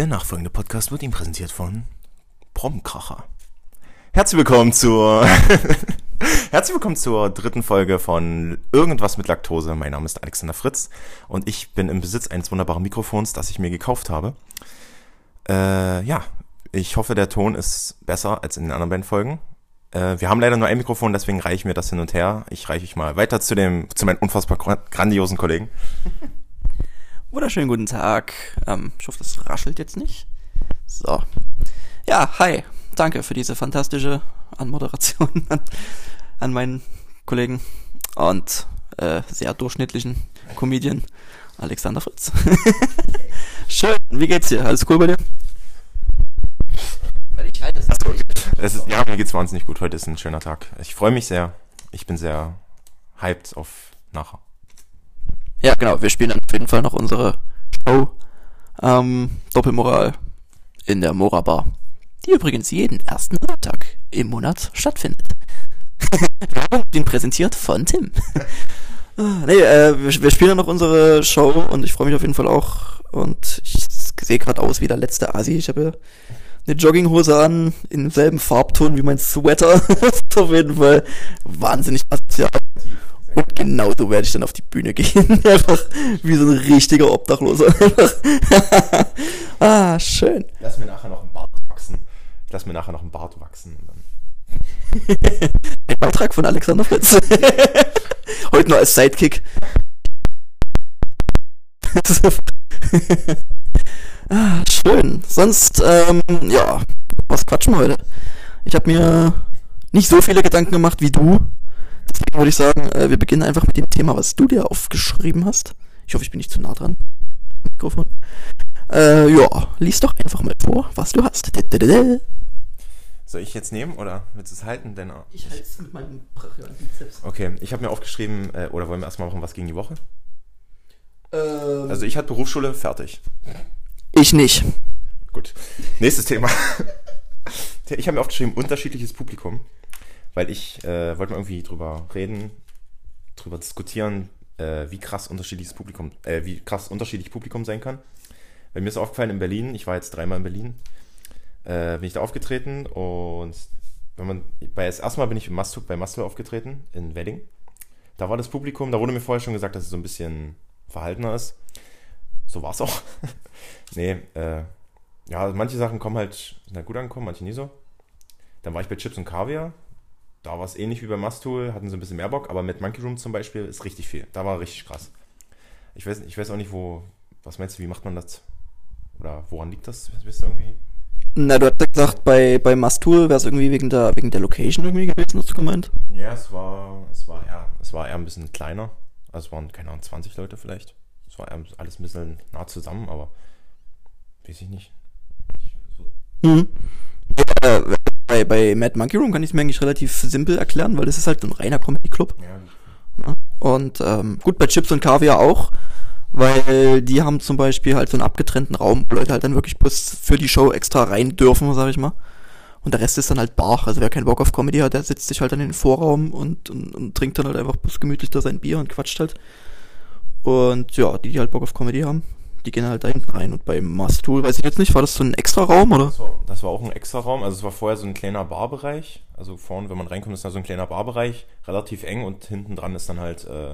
Der nachfolgende Podcast wird Ihnen präsentiert von Promkracher. Herzlich willkommen zur Herzlich willkommen zur dritten Folge von Irgendwas mit Laktose. Mein Name ist Alexander Fritz und ich bin im Besitz eines wunderbaren Mikrofons, das ich mir gekauft habe. Äh, ja, ich hoffe, der Ton ist besser als in den anderen beiden Folgen. Äh, wir haben leider nur ein Mikrofon, deswegen reiche ich mir das hin und her. Ich reiche ich mal weiter zu dem zu meinen unfassbar grandiosen Kollegen. Wunderschönen guten Tag. Ähm, ich hoffe, das raschelt jetzt nicht. So. Ja, hi. Danke für diese fantastische Anmoderation an, an meinen Kollegen und äh, sehr durchschnittlichen Comedian Alexander Fritz. Schön. Wie geht's dir? Alles cool bei dir? Ich halte es ist, ja, mir geht's wahnsinnig gut. Heute ist ein schöner Tag. Ich freue mich sehr. Ich bin sehr hyped auf nachher. Ja, genau. Wir spielen dann auf jeden Fall noch unsere Show ähm, Doppelmoral in der Mora Bar, die übrigens jeden ersten Sonntag im Monat stattfindet. Werbung bin präsentiert von Tim. Ah, nee, äh, wir, wir, spielen noch unsere Show und ich freue mich auf jeden Fall auch. Und ich sehe gerade aus wie der letzte Asi. Ich habe eine Jogginghose an, in demselben Farbton wie mein Sweater. auf jeden Fall wahnsinnig asozial. Und genauso werde ich dann auf die Bühne gehen. Einfach wie so ein richtiger Obdachloser. ah, schön. Lass mir nachher noch ein Bart wachsen. Ich lass mir nachher noch ein Bart wachsen. ein Beitrag von Alexander Fritz. Heute nur als Sidekick. ah, schön. Sonst, ähm, ja, was quatschen wir heute? Ich habe mir nicht so viele Gedanken gemacht wie du Deswegen würde ich sagen, äh, wir beginnen einfach mit dem Thema, was du dir aufgeschrieben hast. Ich hoffe, ich bin nicht zu nah dran. Mikrofon. Äh, ja, lies doch einfach mal vor, was du hast. Soll ich jetzt nehmen oder willst du es halten? Denn, ich halte es mit meinem brachialen Bizeps. Okay, ich habe mir aufgeschrieben, äh, oder wollen wir erstmal machen, was gegen die Woche? Ähm, also ich hatte Berufsschule fertig. Ich nicht. Gut. Nächstes Thema. ich habe mir aufgeschrieben, unterschiedliches Publikum weil ich äh, wollte mal irgendwie drüber reden, drüber diskutieren, äh, wie krass unterschiedliches Publikum, äh, wie krass unterschiedlich Publikum sein kann. Weil mir ist aufgefallen in Berlin, ich war jetzt dreimal in Berlin, äh, bin ich da aufgetreten und wenn man, bei das erste Mal bin ich im Mastuk, bei Mastel aufgetreten in Wedding. Da war das Publikum, da wurde mir vorher schon gesagt, dass es so ein bisschen verhaltener ist. So war es auch. nee, äh, ja, manche Sachen kommen halt, sind halt gut angekommen, manche nie so. Dann war ich bei Chips und Kaviar, da war es ähnlich wie bei Mastool, hatten sie ein bisschen mehr Bock, aber mit Monkey Room zum Beispiel ist richtig viel. Da war richtig krass. Ich weiß, ich weiß auch nicht, wo, was meinst du, wie macht man das? Oder woran liegt das? Wisst ihr irgendwie? Na, du hast gesagt, bei, bei Mastool wäre es irgendwie wegen der, wegen der Location irgendwie gewesen, hast du gemeint? Ja, es war, es war eher, es war eher ein bisschen kleiner. Also es waren, keine Ahnung, 20 Leute vielleicht. Es war alles ein bisschen nah zusammen, aber weiß ich nicht. Mhm. Ja, bei, bei Mad Monkey Room kann ich es mir eigentlich relativ simpel erklären, weil das ist halt ein reiner Comedy-Club. Ja. Und ähm, gut, bei Chips und Kaviar auch, weil die haben zum Beispiel halt so einen abgetrennten Raum, wo Leute halt dann wirklich bloß für die Show extra rein dürfen, sag ich mal. Und der Rest ist dann halt Bar. Also wer keinen Bock auf Comedy hat, der setzt sich halt dann in den Vorraum und, und, und trinkt dann halt einfach bloß gemütlich da sein Bier und quatscht halt. Und ja, die, die halt Bock auf Comedy haben, die gehen halt da hinten rein. Und beim Mastool, weiß ich jetzt nicht, war das so ein extra Raum oder? Das war, das war auch ein extra Raum. Also es war vorher so ein kleiner Barbereich. Also vorne, wenn man reinkommt, ist da so ein kleiner Barbereich, relativ eng und hinten dran ist dann halt äh,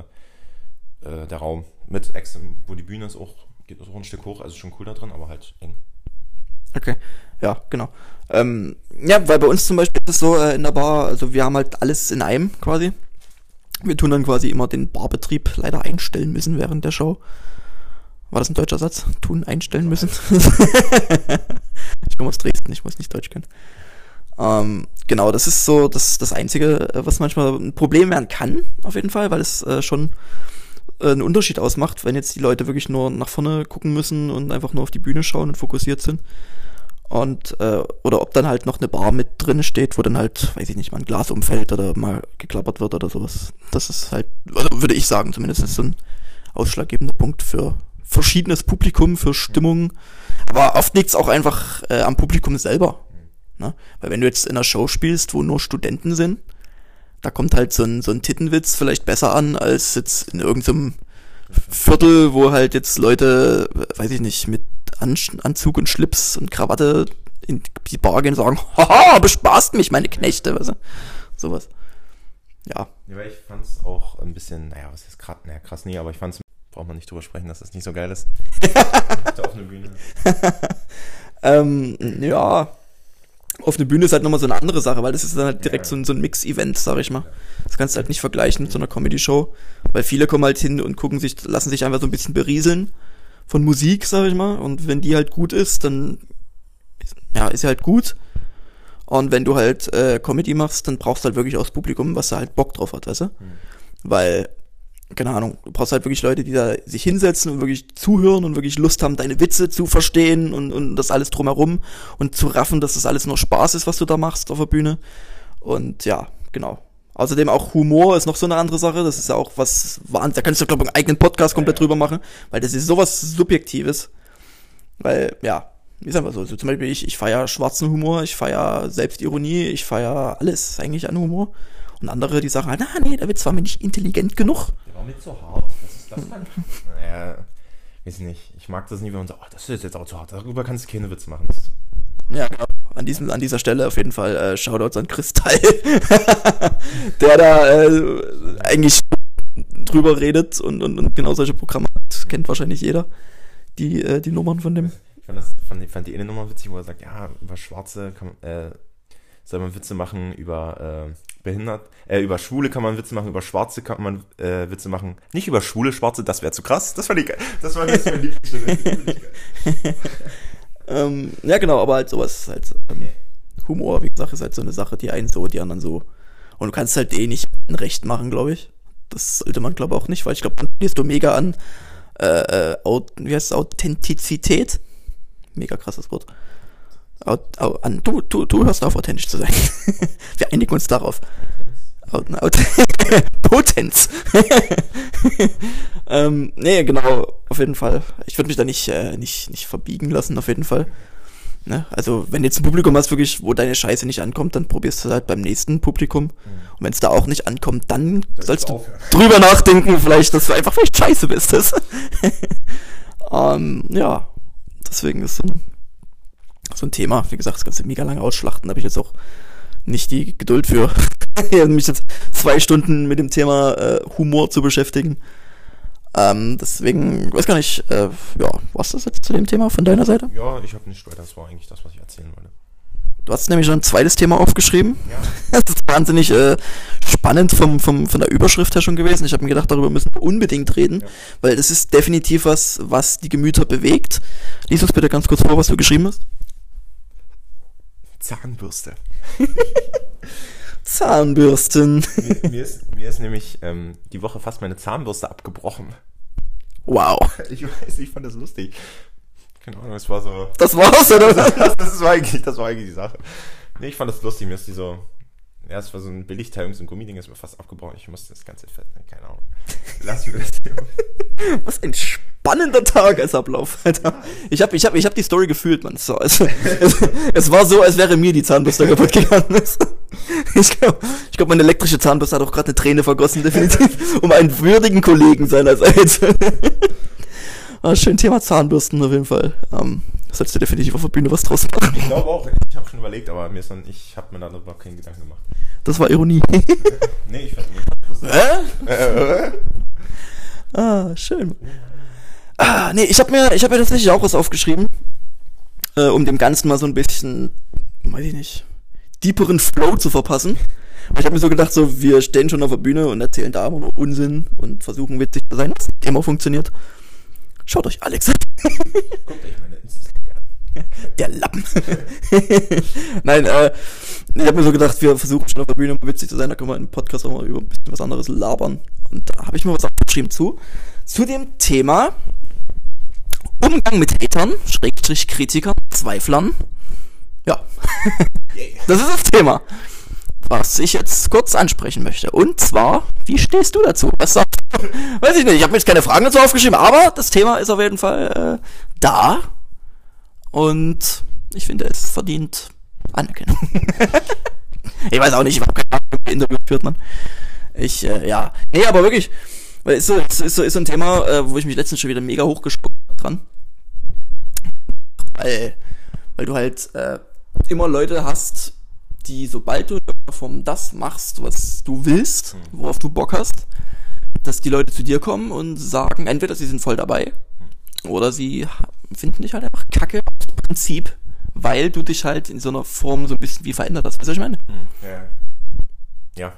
äh, der Raum mit extra, wo die Bühne ist auch, geht auch ein Stück hoch, also schon cool da drin, aber halt eng. Okay, ja, genau. Ähm, ja, weil bei uns zum Beispiel ist es so äh, in der Bar, also wir haben halt alles in einem quasi. Wir tun dann quasi immer den Barbetrieb leider einstellen müssen während der Show. War das ein deutscher Satz? Tun, einstellen müssen? ich komme aus Dresden, ich muss nicht Deutsch können. Ähm, genau, das ist so das, das Einzige, äh, was manchmal ein Problem werden kann, auf jeden Fall, weil es äh, schon äh, einen Unterschied ausmacht, wenn jetzt die Leute wirklich nur nach vorne gucken müssen und einfach nur auf die Bühne schauen und fokussiert sind. Und, äh, oder ob dann halt noch eine Bar mit drin steht, wo dann halt, weiß ich nicht, mal ein Glas umfällt oder mal geklappert wird oder sowas. Das ist halt, also würde ich sagen, zumindest ist so ein ausschlaggebender Punkt für, verschiedenes Publikum für Stimmung. Aber oft liegt es auch einfach äh, am Publikum selber. Ne? Weil wenn du jetzt in einer Show spielst, wo nur Studenten sind, da kommt halt so ein, so ein Tittenwitz vielleicht besser an, als jetzt in irgendeinem Viertel, wo halt jetzt Leute, weiß ich nicht, mit An Anzug und Schlips und Krawatte in die Bar gehen und sagen, haha, bespaßt mich, meine Knechte, weißt du? Sowas. Ja. Ja, ich fand's auch ein bisschen, naja, was ist krass, naja, krass nie, aber ich fand's, braucht man nicht drüber sprechen, dass das nicht so geil ist. auf eine Bühne. ähm, ja. Auf eine Bühne ist halt nochmal so eine andere Sache, weil das ist dann halt direkt Ja. so ein, so ein Mix-Event, sag ich mal. Das kannst du halt nicht vergleichen mit so einer Comedy-Show, weil viele kommen halt hin und gucken sich, lassen sich einfach so ein bisschen berieseln von Musik, sag ich mal. Und wenn die halt gut ist, dann ja, ist sie halt gut. Und wenn du halt äh, Comedy machst, dann brauchst du halt wirklich auch das Publikum, was da halt Bock drauf hat, weißt du? Weil, keine Ahnung, du brauchst halt wirklich Leute, die da sich hinsetzen und wirklich zuhören und wirklich Lust haben, deine Witze zu verstehen und, und das alles drumherum und zu raffen, dass das alles nur Spaß ist, was du da machst auf der Bühne. Und ja, genau. Außerdem auch Humor ist noch so eine andere Sache. Das ist ja auch was, wahn- da kannst du, glaube ich, einen eigenen Podcast komplett drüber machen, weil das ist sowas Subjektives. Weil, ja, ist einfach so. so zum Beispiel ich, ich feiere schwarzen Humor, ich feiere Selbstironie, ich feiere alles eigentlich an Humor. Und andere, die sagen na nee, der Witz war mir nicht intelligent genug. Der war mir zu hart. Das ist das ich. Naja, weiß nicht. Ich mag das nie, wenn man sagt, oh, das ist jetzt auch zu hart. Darüber kannst du keine Witze machen. Ja, genau. An, diesem, an dieser Stelle auf jeden Fall äh, Shoutouts an Kristall, der da äh, eigentlich drüber redet und, und, und genau solche Programme hat. Kennt wahrscheinlich jeder, die, äh, die Nummern von dem. ich fand, das, fand, die- fand die eine Nummer witzig, wo er sagt, ja, über Schwarze kann äh, soll man Witze machen, über äh, behindert, äh, über Schwule kann man Witze machen, über Schwarze kann man äh, Witze machen. Nicht über Schwule, Schwarze, das wäre zu krass. Das ich geil. Das war das mein. Ähm, ja, genau, aber halt sowas halt ähm, Humor, wie gesagt, ist halt so eine Sache, die einen so, die anderen so. Und du kannst halt eh nicht recht machen, glaube ich. Das sollte man, glaube ich, auch nicht, weil ich glaube, dann verlierst du mega an, äh, äh, wie heißt es, Authentizität. Mega krasses Wort. An, du, du, du hörst auf, authentisch zu sein. Wir einigen uns darauf. Potenz. ähm, nee, genau, auf jeden Fall. Ich würde mich da nicht, äh, nicht, nicht verbiegen lassen, auf jeden Fall. Ne? Also, wenn du jetzt ein Publikum hast, wirklich, wo deine Scheiße nicht ankommt, dann probierst du halt beim nächsten Publikum. Und wenn es da auch nicht ankommt, dann sollst du aufhören. drüber nachdenken, vielleicht, dass du einfach vielleicht scheiße bist. Das. ähm, ja, deswegen ist so ein, so ein Thema. Wie gesagt, das du mega lange ausschlachten. Habe ich jetzt auch nicht die Geduld für, mich jetzt zwei Stunden mit dem Thema äh, Humor zu beschäftigen. Ähm, deswegen, weiß gar nicht, äh, ja, was das jetzt zu dem Thema von deiner Seite? Ja, ich habe nicht weiter. Das war eigentlich das, was ich erzählen wollte. Du hast nämlich schon ein zweites Thema aufgeschrieben. Ja. Das ist wahnsinnig äh, spannend vom, vom, von der Überschrift her schon gewesen. Ich habe mir gedacht, darüber müssen wir unbedingt reden, Ja. weil das ist definitiv was, was die Gemüter bewegt. Lies uns bitte ganz kurz vor, was du geschrieben hast. Zahnbürste. Zahnbürsten. mir, mir, ist, mir ist nämlich ähm, die Woche fast meine Zahnbürste abgebrochen. Wow. Ich weiß, ich fand das lustig. Keine Ahnung, es war so. Das war's, oder? Das, das, war eigentlich, das war eigentlich die Sache. Nee, ich fand das lustig. Mir ist die so. Ja, es war so ein Billigteil, so ein Gummiding, ist mir fast abgebrochen. Ich musste das ganze Fett, ne, keine Ahnung. Lass mir das Thema. Was ein spannender Tagesablauf, Alter. Ich habe ich hab, ich hab die Story gefühlt, man. So, es, es, es war so, als wäre mir die Zahnbürste kaputt gegangen. Ich glaube, ich glaub, meine elektrische Zahnbürste hat auch gerade eine Träne vergossen, definitiv, um einen würdigen Kollegen seinerseits. Ah, schön Thema Zahnbürsten auf jeden Fall. Ähm, sollst du definitiv auf der Bühne was draus machen. Ich glaube auch, ich habe schon überlegt, aber mir ist dann, ich habe mir da überhaupt keinen Gedanken gemacht. Das war Ironie. Nee, ich fand nicht. Hä? Äh, äh, Ah, schön. Ah, nee, ich habe mir, ich habe mir tatsächlich auch was aufgeschrieben, äh, um dem Ganzen mal so ein bisschen, weiß ich nicht, deeperen Flow zu verpassen. Ich habe mir so gedacht, so wir stehen schon auf der Bühne und erzählen da immer nur Unsinn und versuchen witzig zu sein, was immer funktioniert. Schaut euch Alex an, guckt euch meine Insta-Story an. der Lappen. Nein, äh, ich habe mir so gedacht, wir versuchen schon auf der Bühne mal witzig zu sein, da können wir im Podcast auch mal über ein bisschen was anderes labern. Und da habe ich mir was aufgeschrieben zu. Zu dem Thema Umgang mit Hatern, Schrägstrich Kritikern, Zweiflern. Ja. das ist das Thema, was ich jetzt kurz ansprechen möchte. Und zwar, wie stehst du dazu? Was sagst du? Weiß ich nicht, ich habe mir jetzt keine Fragen dazu aufgeschrieben, aber das Thema ist auf jeden Fall äh, da. Und ich finde, es verdient Anerkennung. ich weiß auch nicht, ich habe keine Ahnung, wie Interview führt man. Ich, äh, ja. Nee, aber wirklich, weil ist so, ist, so, ist so ein Thema, äh, wo ich mich letztens schon wieder mega hochgespuckt dran. Weil, weil du halt äh, immer Leute hast, die, sobald du Form das machst, was du willst, worauf du Bock hast, dass die Leute zu dir kommen und sagen, entweder sie sind voll dabei oder sie finden dich halt einfach kacke aus Prinzip, weil du dich halt in so einer Form so ein bisschen wie verändert hast. Weißt du, was ich meine? Ja. Ja.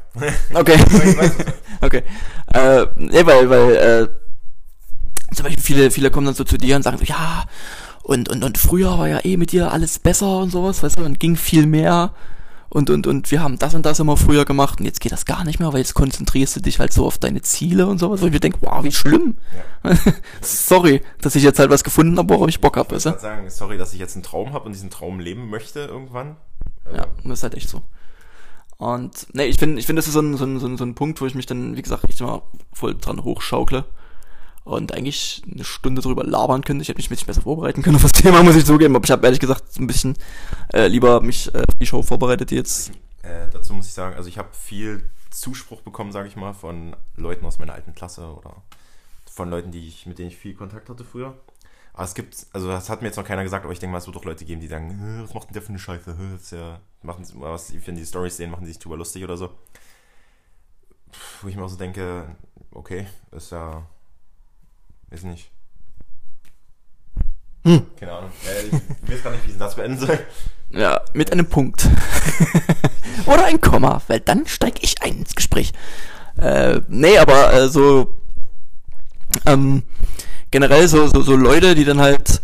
Okay. Okay. Äh, nee, weil, weil, äh, zum Beispiel viele, viele kommen dann so zu dir und sagen so, ja, und, und, und früher war ja eh mit dir alles besser und sowas, weißt du, und ging viel mehr und, und, und wir haben das und das immer früher gemacht und jetzt geht das gar nicht mehr, weil jetzt konzentrierst du dich halt so auf deine Ziele und sowas, wo ich mir denke, wow, wie schlimm. Sorry, dass ich jetzt halt was gefunden habe, worauf ich Bock habe, weißt Ich wollte sagen, sorry, dass ich jetzt einen Traum habe und diesen Traum leben möchte irgendwann. Ja, und das ist halt echt so. Und nee, ich finde, ich finde, das ist so ein, so, ein, so, ein, so ein Punkt, wo ich mich dann, wie gesagt, echt immer voll dran hochschaukle und eigentlich eine Stunde drüber labern könnte. Ich hätte mich ein bisschen besser vorbereiten können auf das Thema, muss ich zugeben. Aber ich habe ehrlich gesagt ein bisschen äh, lieber mich äh, auf die Show vorbereitet, jetzt. Äh, dazu muss ich sagen, also ich habe viel Zuspruch bekommen, sage ich mal, von Leuten aus meiner alten Klasse oder von Leuten, die ich, mit denen ich viel Kontakt hatte früher. Aber es gibt, also das hat mir jetzt noch keiner gesagt, aber ich denke mal, es wird doch Leute geben, die sagen, "Hä, was macht denn der für eine Scheiße? Ist ja, machen sie, was, wenn die Stories sehen, machen die sich drüber lustig oder so. Wo ich mir auch so denke, okay, ist ja, ist nicht. Hm. Keine Ahnung. Äh, ich weiß gar nicht, wie ich Satz beenden soll. Ja, mit einem Punkt. Oder ein Komma, weil dann steige ich ein ins Gespräch. Äh, nee, aber äh, so ähm, generell so, so, so Leute, die dann halt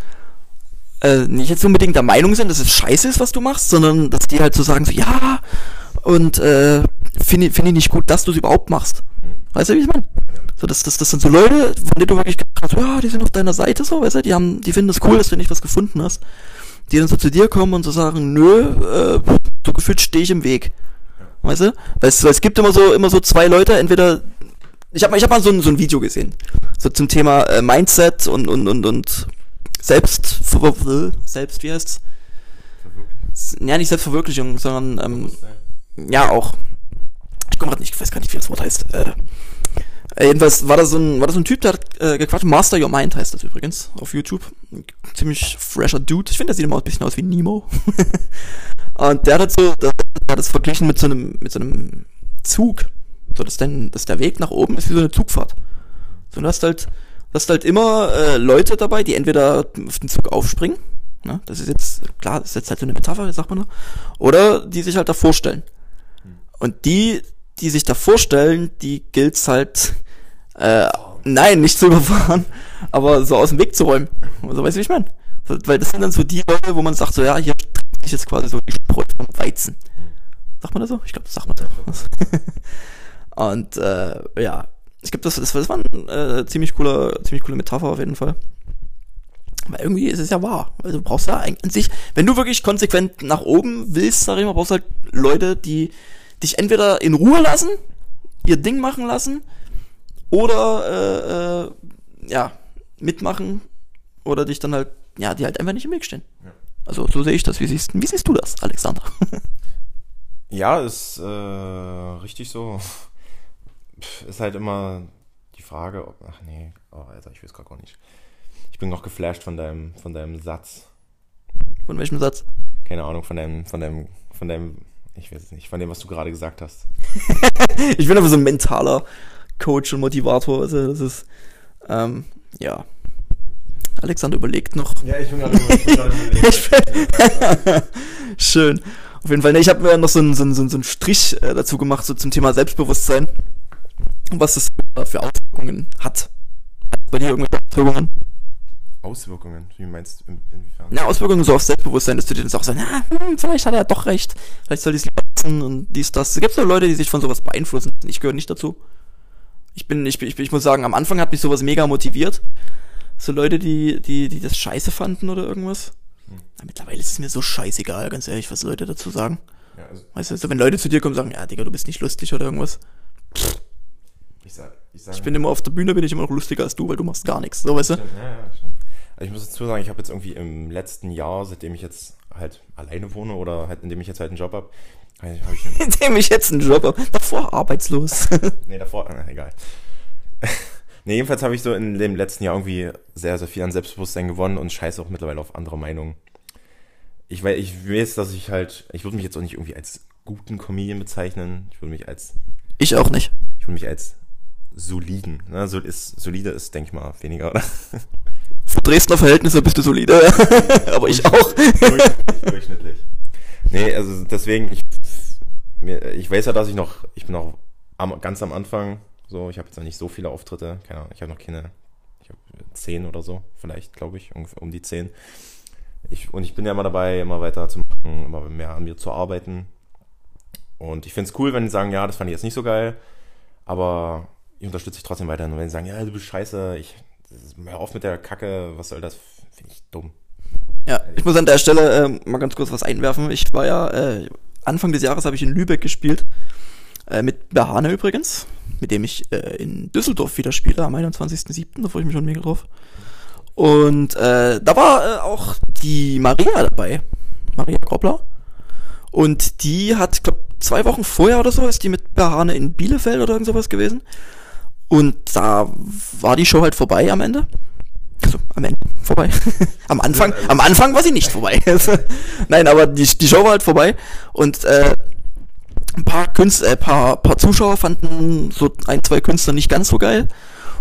äh, nicht jetzt unbedingt der Meinung sind, dass es scheiße ist, was du machst, sondern dass die halt so sagen, so, ja, und äh, finde find ich nicht gut, dass du es überhaupt machst. Weißt du, wie ich meine? So, das, das, das sind so Leute, von denen du wirklich gedacht hast, ja, die sind auf deiner Seite so, weißt du, die haben, die finden es cool, dass du nicht was gefunden hast. Die dann so zu dir kommen und so sagen, nö, äh, so gefühlt stehe ich im Weg. Weißt du? Weil es, weil es gibt immer so, immer so zwei Leute, entweder, ich habe ich hab mal so ein, so ein Video gesehen, so zum Thema äh, Mindset und, und, und, und selbst, selbst, wie heißt's? Ja, nicht Selbstverwirklichung, sondern, ähm, ja, auch. Ich komme gerade nicht, ich weiß gar nicht, wie das Wort heißt. Äh, äh, jedenfalls war da so ein, war da so ein Typ, der hat äh, gequatscht. Master Your Mind heißt das übrigens auf YouTube. Ein ziemlich fresher Dude. Ich finde, der sieht immer ein bisschen aus wie Nemo. Und der hat so, der hat es verglichen mit so einem, mit so einem Zug. So, dass, denn, dass der Weg nach oben ist wie so eine Zugfahrt. So, du hast halt, du hast halt immer äh, Leute dabei, die entweder auf den Zug aufspringen. Ne? Das ist jetzt, klar, das ist jetzt halt so eine Metapher, sagt man da. Oder die sich halt davor stellen. Und die, die sich da vorstellen, die gilt's halt, äh, nein, nicht zu überfahren, aber so aus dem Weg zu räumen. Also, weißt du, wie ich meine? Weil das sind dann so die Leute, wo man sagt, so, ja, hier trennt sich jetzt quasi so die Spreu vom Weizen. Sagt man das so? Ich glaube, das sagt man so. Und, äh, ja. Ich glaube, das, das, das war ein äh, ziemlich cooler, ziemlich coole Metapher auf jeden Fall. Weil irgendwie ist es ja wahr. Also du brauchst ja eigentlich an sich, wenn du wirklich konsequent nach oben willst, sag ich mal, brauchst halt Leute, die dich entweder in Ruhe lassen, ihr Ding machen lassen, oder äh, äh, ja, mitmachen oder dich dann halt, ja, die halt einfach nicht im Weg stehen. Ja. Also so sehe ich das. Wie siehst, wie siehst du das, Alexander? Ja, ist äh, richtig so. Ist halt immer die Frage, ob. Ach nee, oh, Alter, ich weiß gar nicht. Ich bin noch geflasht von deinem, von deinem Satz. Von welchem Satz? Keine Ahnung, von deinem, von deinem, von deinem, ich weiß es nicht, von dem, was du gerade gesagt hast. Ich bin aber so ein mentaler Coach und Motivator. Also das ist, ähm, ja. Alexander überlegt noch. Ja, ich bin gerade Ich Schön. Auf jeden Fall. Ne, ich habe mir noch so einen, so einen, so einen Strich äh, dazu gemacht, so zum Thema Selbstbewusstsein. Und was das für Auswirkungen hat. Hat bei dir irgendwelche Auswirkungen? Auswirkungen, wie meinst du, in, inwiefern? Na, Auswirkungen so auf Selbstbewusstsein, dass du dir dann sagst, na, hm, vielleicht hat er doch recht. Vielleicht soll ich es lassen und dies, das. Es gibt so Leute, die sich von sowas beeinflussen. Ich gehöre nicht dazu. Ich bin, ich, ich, ich muss sagen, am Anfang hat mich sowas mega motiviert. So Leute, die, die, die das scheiße fanden oder irgendwas. Hm. Na, mittlerweile ist es mir so scheißegal, ganz ehrlich, was Leute dazu sagen. Ja, also Weißt du, so, wenn Leute zu dir kommen und sagen, ja, Digga, du bist nicht lustig oder irgendwas. ich sag, ich sag. Ich bin immer auf der Bühne, bin ich immer noch lustiger als du, weil du machst gar nichts. So, weißt du? Ja, ja, stimmt. Also ich muss dazu sagen, ich habe jetzt irgendwie im letzten Jahr, seitdem ich jetzt halt alleine wohne oder halt indem ich jetzt halt einen Job habe, habe ich, Indem ich jetzt einen Job habe. Davor arbeitslos. nee, davor, äh, egal. Nee, jedenfalls habe ich so in dem letzten Jahr irgendwie sehr, sehr viel an Selbstbewusstsein gewonnen und scheiße auch mittlerweile auf andere Meinungen. Ich weiß, ich weiß, dass ich halt, ich würde mich jetzt auch nicht irgendwie als guten Comedian bezeichnen. Ich würde mich als, Ich auch nicht. ich würde mich als soliden. Ne? So ist, solide ist, denke ich mal, weniger, oder? Für Dresdner Verhältnisse bist du solide. Aber ich auch. durchschnittlich. Nee, also deswegen, ich, ich weiß ja, dass ich noch, ich bin noch am, ganz am Anfang, so, ich habe jetzt noch nicht so viele Auftritte, keine Ahnung, ich habe noch keine, ich habe zehn oder so, vielleicht, glaube ich, ungefähr um die zehn. Ich, und ich bin ja immer dabei, immer weiter zu machen, immer mehr an mir zu arbeiten. Und ich finde es cool, wenn die sagen, ja, das fand ich jetzt nicht so geil, aber ich unterstütze dich trotzdem weiterhin. Und wenn die sagen, ja, du bist scheiße, ich, hör auf mit der Kacke, was soll das, finde ich dumm. Ja, ich muss an der Stelle äh, mal ganz kurz was einwerfen. Ich war ja, äh, Anfang des Jahres habe ich in Lübeck gespielt. Äh, mit Behane übrigens, mit dem ich äh, in Düsseldorf wieder spiele, am 21.07. Da freue ich mich schon mega drauf. Und äh, da war äh, auch die Maria dabei. Maria Groppler. Und die hat, glaub, zwei Wochen vorher oder so ist die mit Behane in Bielefeld oder irgend sowas gewesen. Und da war die Show halt vorbei am Ende. Also am Ende vorbei. am Anfang, am Anfang war sie nicht vorbei. Nein, aber die, die Show war halt vorbei. Und äh, ein paar Künstler, äh, paar, paar Zuschauer fanden so ein, zwei Künstler nicht ganz so geil.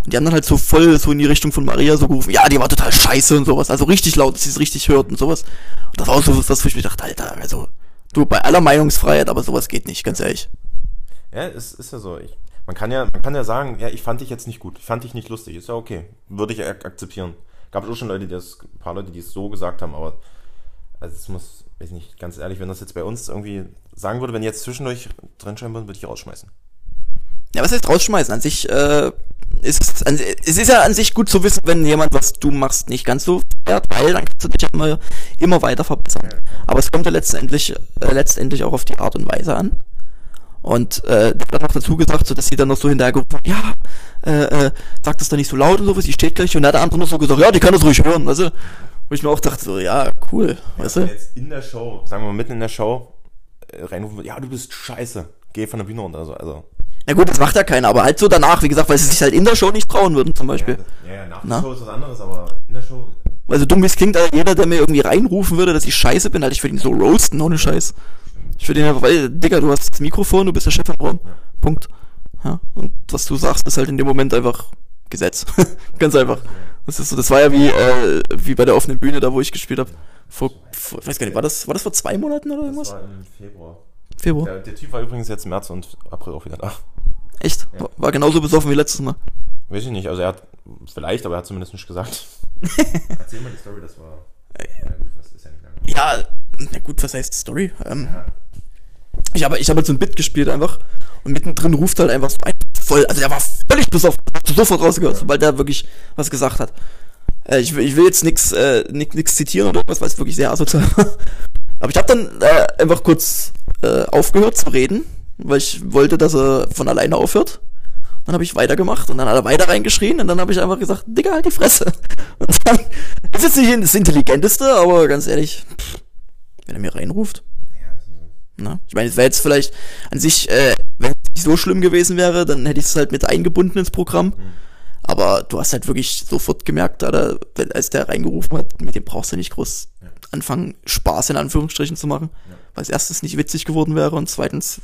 Und die haben dann halt so voll so in die Richtung von Maria so gerufen, ja, die war total scheiße und sowas. Also richtig laut, dass sie es richtig hört und sowas. Und das war auch so was, wo ich mir dachte, Alter, also, du, bei aller Meinungsfreiheit, aber sowas geht nicht, ganz ehrlich. Ja, es ist ja so. Ich, man kann ja, man kann ja sagen, ja, ich fand dich jetzt nicht gut, ich fand dich nicht lustig, ist ja okay, würde ich ak akzeptieren. Gab es auch schon Leute, die das, ein paar Leute, die es so gesagt haben, aber also es muss, weiß nicht, ganz ehrlich, wenn das jetzt bei uns irgendwie sagen würde, wenn jetzt zwischendurch drin schreiben würden, würde ich rausschmeißen. Ja, was heißt rausschmeißen? An sich äh, ist es, an, es ist ja an sich gut zu wissen, wenn jemand, was du machst, nicht ganz so fährt, weil dann kannst du dich ja immer, immer weiter verbessern. Aber es kommt ja letztendlich, äh, letztendlich auch auf die Art und Weise an. Und äh, hat noch dazu gesagt, so dass sie dann noch so hinterher gerufen hat, ja, äh, äh, sag das doch nicht so laut und sowas, die steht gleich. Und dann hat der andere noch so gesagt, ja, die kann das ruhig hören. Also, wo ich mir auch dachte, so, ja, cool, weißt Wenn du? jetzt in der Show, sagen wir mal mitten in der Show, äh, reinrufen ja, du bist scheiße, geh von der Bühne runter, also, also. Na gut, das macht ja keiner, aber halt so danach, wie gesagt, weil sie sich halt in der Show nicht trauen würden, zum Beispiel. Ja, ja, nach Na? der Show ist was anderes, aber in der Show, Also dumm wie es klingt, Alter, jeder, der mir irgendwie reinrufen würde, dass ich scheiße bin, Alter, ich würde ihn so roasten, ohne Scheiß. Ich würde ihn einfach, weil, Digga, du hast das Mikrofon, du bist der Chef im Raum. Punkt. Ja, und was du sagst, ist halt in dem Moment einfach Gesetz. Ganz einfach. Das ist so, das war ja wie, äh, wie bei der offenen Bühne, da wo ich gespielt habe. Vor, vor, ich weiß gar nicht, war das, war das vor zwei Monaten oder das irgendwas? war im Februar. Februar. Der, der Typ war übrigens jetzt im März und April auch wieder da. Echt? War, war genauso besoffen wie letztes Mal. Weiß ich nicht, also er hat, vielleicht, aber er hat zumindest nicht gesagt. Erzähl mal die Story, das war, ja gut, das ist ja nicht lange. Ja, na gut, was heißt Story? Ähm, ich habe ich habe halt so ein Bit gespielt einfach und mittendrin ruft halt einfach so ein voll, also der war völlig besoffen, sofort rausgehört, sobald er wirklich was gesagt hat. Äh, ich, will- ich will jetzt nix, äh, nix, nix zitieren oder was, weil es wirklich sehr asozial war. Aber ich habe dann äh, einfach kurz äh, aufgehört zu reden, weil ich wollte, dass er von alleine aufhört. Dann habe ich weitergemacht und dann hat er weiter reingeschrien und dann habe ich einfach gesagt, Digga, halt die Fresse. Und dann ist jetzt nicht das Intelligenteste, aber ganz ehrlich, pff, wenn er mir reinruft. Na? Ich meine, es wäre jetzt vielleicht an sich, äh, wenn es nicht so schlimm gewesen wäre, dann hätte ich es halt mit eingebunden ins Programm. Aber du hast halt wirklich sofort gemerkt, Alter, als der reingerufen hat, mit dem brauchst du nicht groß anfangen, Spaß in Anführungsstrichen zu machen. Weil es erstens nicht witzig geworden wäre und zweitens,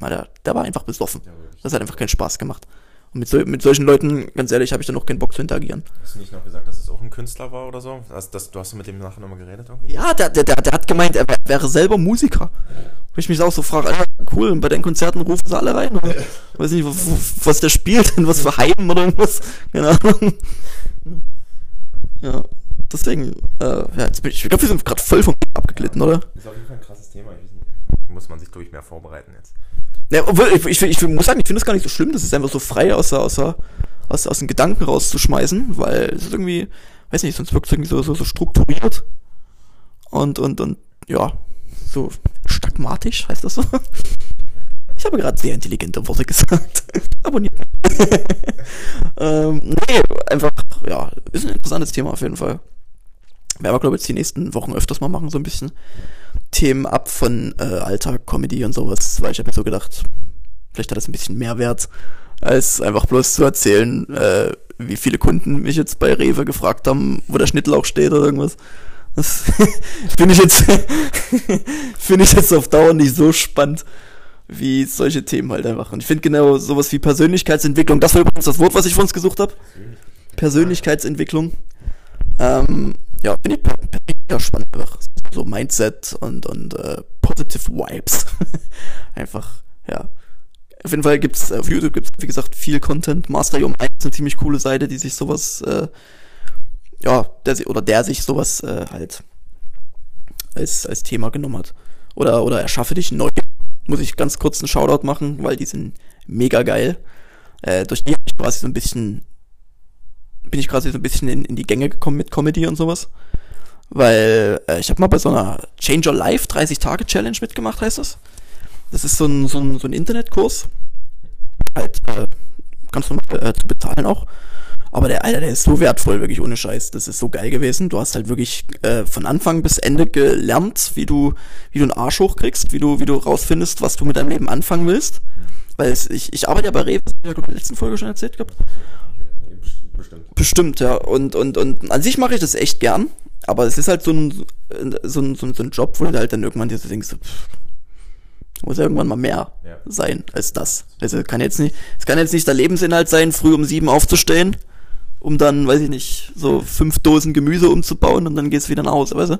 der, der war einfach besoffen. Das hat einfach keinen Spaß gemacht. Und mit, so, mit solchen Leuten, ganz ehrlich, habe ich dann auch keinen Bock zu interagieren. Hast du nicht noch gesagt, dass es auch ein Künstler war oder so? Also, das, du hast mit dem nachher nochmal geredet irgendwie? Ja, der, der, der, der hat gemeint, er wär- wäre selber Musiker. Wo ich mich auch so frage, Alter, cool, und bei den Konzerten rufen sie alle rein. Oder? Weiß nicht, was der spielt, in was für Heim oder irgendwas. Keine Ahnung. Ja, deswegen, äh, ja, jetzt bin ich, ich glaube, wir sind gerade voll vom abgeglitten, oder? Ist auf jeden Fall ein krasses Thema. Ich weiß nicht, muss man sich, glaube ich, mehr vorbereiten jetzt. Ja, obwohl, ich, ich, ich muss sagen, ich finde das gar nicht so schlimm, das ist einfach so frei aus, aus, aus, aus den Gedanken rauszuschmeißen, weil es ist irgendwie, weiß nicht, sonst wirkt es irgendwie so, so, so strukturiert und, und, und, ja, so stagmatisch, heißt das so? Ich habe gerade sehr intelligente Worte gesagt. Abonniert. ähm, nee, einfach, ja, ist ein interessantes Thema auf jeden Fall. Werden wir, glaube ich, jetzt die nächsten Wochen öfters mal machen, so ein bisschen Themen ab von äh, Alltag, Comedy und sowas, weil ich habe mir so gedacht, vielleicht hat das ein bisschen Mehrwert, als einfach bloß zu erzählen, äh, wie viele Kunden mich jetzt bei Rewe gefragt haben, wo der Schnittlauch steht oder irgendwas. Das finde ich jetzt, ich jetzt auf Dauer nicht so spannend, wie solche Themen halt einfach. Und ich finde genau sowas wie Persönlichkeitsentwicklung, das war übrigens das Wort, was ich von uns gesucht habe. Persönlichkeitsentwicklung. Ähm, ja, finde ich ja spannend einfach. So Mindset und, und äh, Positive Vibes. einfach, ja. Auf jeden Fall gibt's auf YouTube gibt's wie gesagt viel Content. Master Your Mind ist eine ziemlich coole Seite, die sich sowas äh, ja, der oder der sich sowas äh, halt als als Thema genommen hat. Oder oder erschaffe dich neu. Muss ich ganz kurz einen Shoutout machen, weil die sind mega geil. Äh, durch die ich quasi so ein bisschen bin ich quasi so ein bisschen in, in die Gänge gekommen mit Comedy und sowas. Weil äh, ich habe mal bei so einer Change Your Life 30 Tage Challenge mitgemacht, heißt das. Das ist so ein, so ein, so ein Internetkurs. Halt, äh, ganz normal äh, zu bezahlen auch. Aber der Alter, der ist so wertvoll, wirklich ohne Scheiß. Das ist so geil gewesen. Du hast halt wirklich äh, von Anfang bis Ende gelernt, wie du, wie du einen Arsch hochkriegst, wie du, wie du rausfindest, was du mit deinem Leben anfangen willst. Weil es, ich, ich arbeite ja bei Rewe, das habe ich ja in der letzten Folge schon erzählt gehabt. Bestimmt. Bestimmt, ja. Und, und, und an sich mache ich das echt gern. Aber es ist halt so ein, so ein, so ein, so ein Job, wo du halt dann irgendwann dir so denkst, pff, muss irgendwann mal mehr ja. sein als das. Also kann jetzt nicht, es kann jetzt nicht der Lebensinhalt sein, früh um sieben aufzustehen, um dann, weiß ich nicht, so fünf Dosen Gemüse umzubauen und dann geht's wieder nach Hause, weißt du?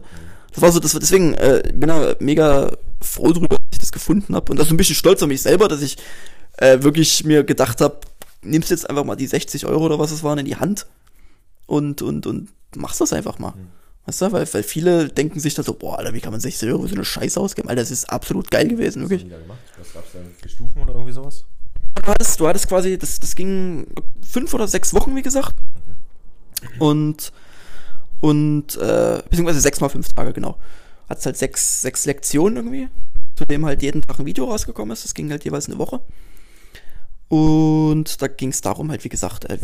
Das war so, das, deswegen äh, bin ich mega froh drüber, dass ich das gefunden habe und das ist ein bisschen stolz auf mich selber, dass ich äh, wirklich mir gedacht habe, nimmst jetzt einfach mal die 60 Euro oder was es waren in die Hand und und und machst das einfach mal. Mhm. Weißt du, weil, weil viele denken sich dann so, boah, Alter, wie kann man 60 Euro für so eine Scheiße ausgeben? Alter, das ist absolut geil gewesen, wirklich. Was gab's da für Stufen oder irgendwie sowas? Du hattest, du hattest quasi, das, das ging fünf oder sechs Wochen, wie gesagt. Okay. Und, und, äh, beziehungsweise sechs mal fünf Tage, genau. Hattest halt sechs, sechs Lektionen irgendwie, zu dem halt jeden Tag ein Video rausgekommen ist. Das ging halt jeweils eine Woche. Und da ging es darum halt, wie gesagt, äh,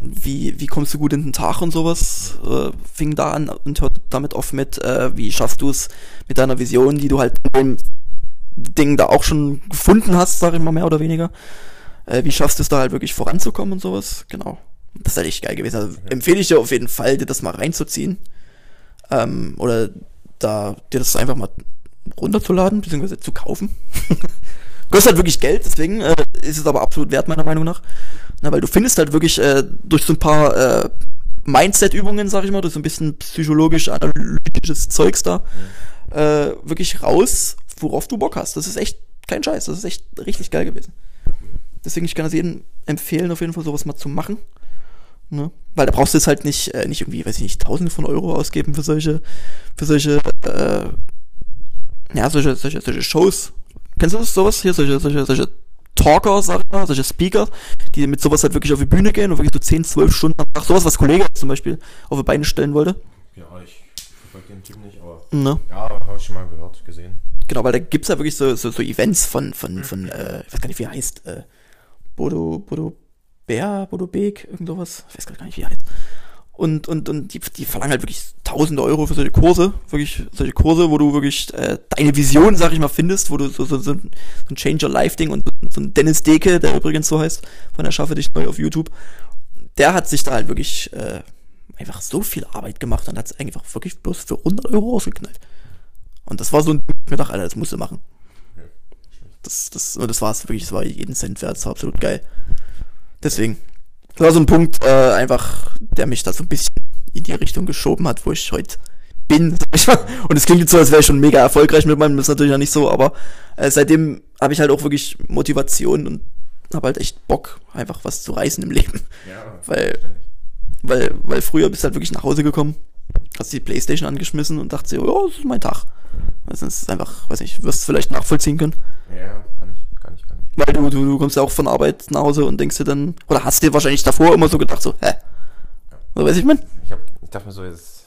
wie, wie kommst du gut in den Tag und sowas, äh, fing da an und hört damit auf mit, äh, wie schaffst du es mit deiner Vision, die du halt in dem Ding da auch schon gefunden hast, sag ich mal mehr oder weniger. Äh, wie schaffst du es da halt wirklich voranzukommen und sowas, genau. Das ist halt echt geil gewesen. Also empfehle ich dir auf jeden Fall, dir das mal reinzuziehen. Ähm, oder da dir das einfach mal runterzuladen, beziehungsweise zu kaufen. Kostet halt wirklich Geld, deswegen äh, ist es aber absolut wert, meiner Meinung nach. Na, weil du findest halt wirklich äh, durch so ein paar äh, Mindset-Übungen, sag ich mal, durch so ein bisschen psychologisch-analytisches Zeugs da, äh, wirklich raus, worauf du Bock hast. Das ist echt kein Scheiß, das ist echt richtig geil gewesen. Deswegen, ich kann das jedem empfehlen, auf jeden Fall sowas mal zu machen. Ne? Weil da brauchst du jetzt halt nicht, äh, nicht irgendwie, weiß ich nicht, tausende von Euro ausgeben für solche, für solche, äh, ja, solche, solche, solche Shows, Kennst du das, sowas hier? Solche, solche, solche Talker, sag ich mal, solche Speaker, die mit sowas halt wirklich auf die Bühne gehen und wirklich so 10, 12 Stunden am Tag, sowas, was Kollege zum Beispiel auf die Beine stellen wollte. Ja, ich verfolge den Typ nicht, aber. Ne? Ja, habe ich schon mal gehört, gesehen. Genau, weil da gibt's ja wirklich so, so, so Events von, von, von, äh, ich weiß gar nicht, wie er heißt, äh, Bodo, Bodo Bär, Bodo Beek, irgend sowas. Ich weiß gar nicht, wie er heißt und, und, und die, die verlangen halt wirklich tausende Euro für solche Kurse, wirklich solche Kurse, wo du wirklich äh, deine Vision, sag ich mal, findest, wo du so, so, so, ein, so ein Change Your Life Ding und so ein Dennis Deke, der übrigens so heißt, von der Schaffe dich neu auf YouTube, der hat sich da halt wirklich äh, einfach so viel Arbeit gemacht und hat es einfach wirklich bloß für 100 Euro rausgeknallt. Und das war so ein, ich mir dachte, Alter, das musst du machen. Das, das, das war es wirklich, das war jeden Cent wert, das war absolut geil. Deswegen, das war so ein Punkt, äh, einfach, der mich da so ein bisschen in die Richtung geschoben hat, wo ich heute bin. Und es klingt jetzt so, als wäre ich schon mega erfolgreich mit meinem, das ist natürlich ja nicht so, aber äh, seitdem habe ich halt auch wirklich Motivation und habe halt echt Bock, einfach was zu reißen im Leben. Ja, weil, weil, weil früher bist du halt wirklich nach Hause gekommen, hast die Playstation angeschmissen und dachte so, oh, das ist mein Tag. Das ist einfach, weiß nicht, wirst du vielleicht nachvollziehen können. Ja, kann ich. Weil du, du, du kommst ja auch von Arbeit nach Hause und denkst dir dann, oder hast dir wahrscheinlich davor immer so gedacht, so, hä? So weiß ich mein? Ich, hab, ich dachte mir so, jetzt,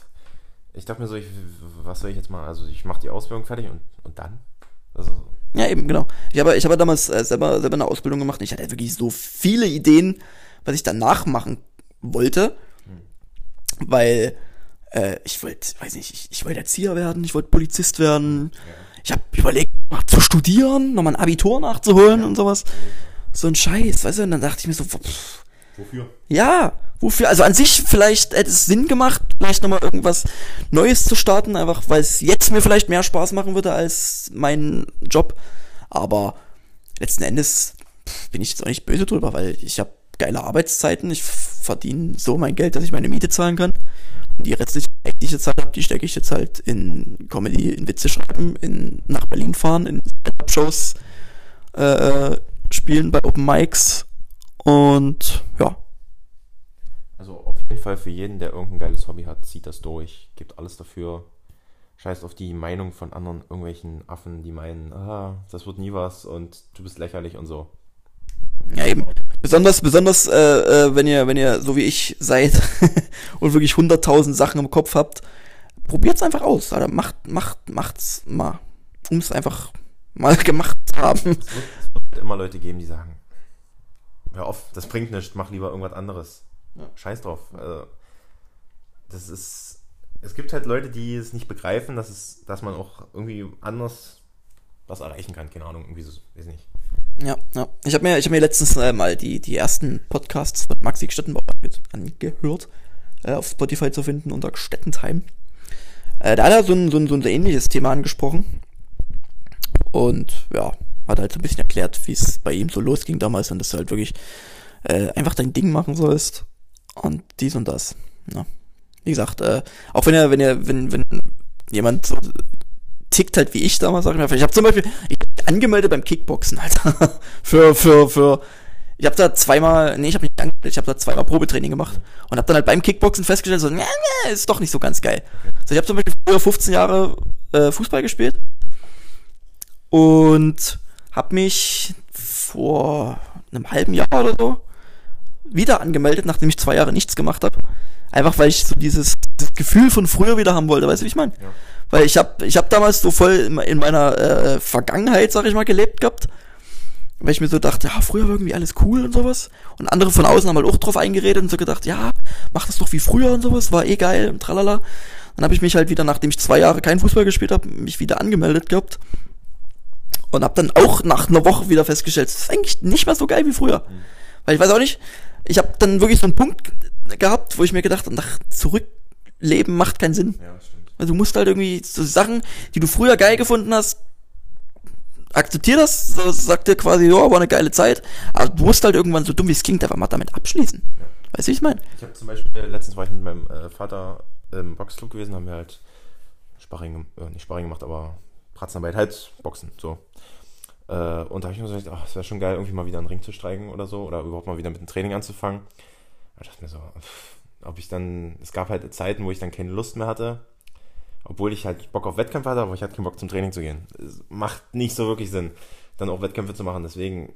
ich dachte mir so, ich, was soll ich jetzt mal, also ich mache die Ausbildung fertig und, und dann? Also, ja, eben, genau. Ich habe ich hab damals äh, selber, selber eine Ausbildung gemacht und ich hatte wirklich so viele Ideen, was ich danach machen wollte, hm. weil äh, ich wollte, weiß nicht, ich, ich wollte Erzieher werden, ich wollte Polizist werden. Ja ich habe überlegt, mal zu studieren, nochmal ein Abitur nachzuholen und sowas. so ein Scheiß, weißt du? Und dann dachte ich mir so, pff, Wofür? ja, wofür? Also an sich vielleicht hätte es Sinn gemacht, vielleicht nochmal irgendwas Neues zu starten, einfach weil es jetzt mir vielleicht mehr Spaß machen würde als mein Job. Aber letzten Endes pff, bin ich jetzt auch nicht böse drüber, weil ich habe geile Arbeitszeiten, ich verdiene so mein Geld, dass ich meine Miete zahlen kann. Die restliche Zeit, die ich jetzt halt habe, die stecke ich jetzt halt in Comedy, in Witze schreiben, in nach Berlin fahren, in Stand-Up-Shows äh, spielen bei Open Mics und ja, Also auf jeden Fall für jeden, der irgendein geiles Hobby hat, zieht das durch, gibt alles dafür. Scheißt auf die Meinung von anderen irgendwelchen Affen, die meinen, ah, das wird nie was und du bist lächerlich und so. Ja, eben. Besonders, besonders, äh, äh, wenn ihr, wenn ihr so wie ich seid und wirklich hunderttausend Sachen im Kopf habt, probiert's einfach aus. Alter. Macht, macht, macht's mal. Um es einfach mal gemacht zu haben. Es wird, es wird immer Leute geben, die sagen, hör auf, das bringt nichts, mach lieber irgendwas anderes. Ja. Scheiß drauf. Also, das ist, es gibt halt Leute, die es nicht begreifen, dass es, dass man auch irgendwie anders was erreichen kann. Keine Ahnung, irgendwie so, weiß nicht. Ja, ja. Ich habe mir, hab mir letztens äh, mal die, die ersten Podcasts von Maxi Stettenbauer angehört. Äh, auf Spotify zu finden unter Stettentime. Äh, da hat er so ein, so, ein, so ein ähnliches Thema angesprochen. Und ja, hat halt so ein bisschen erklärt, wie es bei ihm so losging damals und dass du halt wirklich äh, einfach dein Ding machen sollst. Und dies und das. Ja. Wie gesagt, äh, auch wenn er, wenn er, wenn, wenn jemand so tickt halt wie ich damals, sag ich mal. Ich habe zum Beispiel, ich angemeldet beim Kickboxen, Alter. für, für, für, ich habe da zweimal, nee, ich habe nicht angemeldet, ich habe da zweimal Probetraining gemacht und habe dann halt beim Kickboxen festgestellt, so, nee, nee, ist doch nicht so ganz geil. So, ich habe zum Beispiel früher 15 Jahre äh, Fußball gespielt und habe mich vor einem halben Jahr oder so wieder angemeldet, nachdem ich zwei Jahre nichts gemacht habe. Einfach weil ich so dieses, dieses Gefühl von früher wieder haben wollte, weißt du, wie ich meine? Ja. Weil ich habe ich hab damals so voll in, in meiner äh, Vergangenheit, sag ich mal, gelebt gehabt. Weil ich mir so dachte, ja, früher war irgendwie alles cool und sowas. Und andere von außen haben halt auch drauf eingeredet und so gedacht, ja, mach das doch wie früher und sowas, war eh geil und tralala. Dann habe ich mich halt wieder, nachdem ich zwei Jahre kein Fußball gespielt habe, mich wieder angemeldet gehabt. Und habe dann auch nach einer Woche wieder festgestellt, das ist eigentlich nicht mehr so geil wie früher. Weil ich weiß auch nicht, ich habe dann wirklich so einen Punkt gehabt, wo ich mir gedacht habe, nach zurückleben macht keinen Sinn. Ja, stimmt. Also du musst halt irgendwie so Sachen, die du früher geil gefunden hast, akzeptier das, so sagt dir quasi, ja, war eine geile Zeit, aber du musst halt irgendwann so dumm wie es klingt, einfach mal damit abschließen. Ja. Weißt du, wie ich meine? Ich habe zum Beispiel, letztens war ich mit meinem äh, Vater im Boxclub gewesen, haben wir halt Sparring, äh, nicht Sparring gemacht, aber Pratzenarbeit, halt Boxen, so. Äh, und da habe ich mir so gedacht, ach, es wäre schon geil, irgendwie mal wieder einen Ring zu steigen oder so, oder überhaupt mal wieder mit dem Training anzufangen. Da dachte ich mir so, pff, ob ich dann, es gab halt Zeiten, wo ich dann keine Lust mehr hatte, obwohl ich halt Bock auf Wettkämpfe hatte, aber ich hatte keinen Bock zum Training zu gehen. Es macht nicht so wirklich Sinn, dann auch Wettkämpfe zu machen, deswegen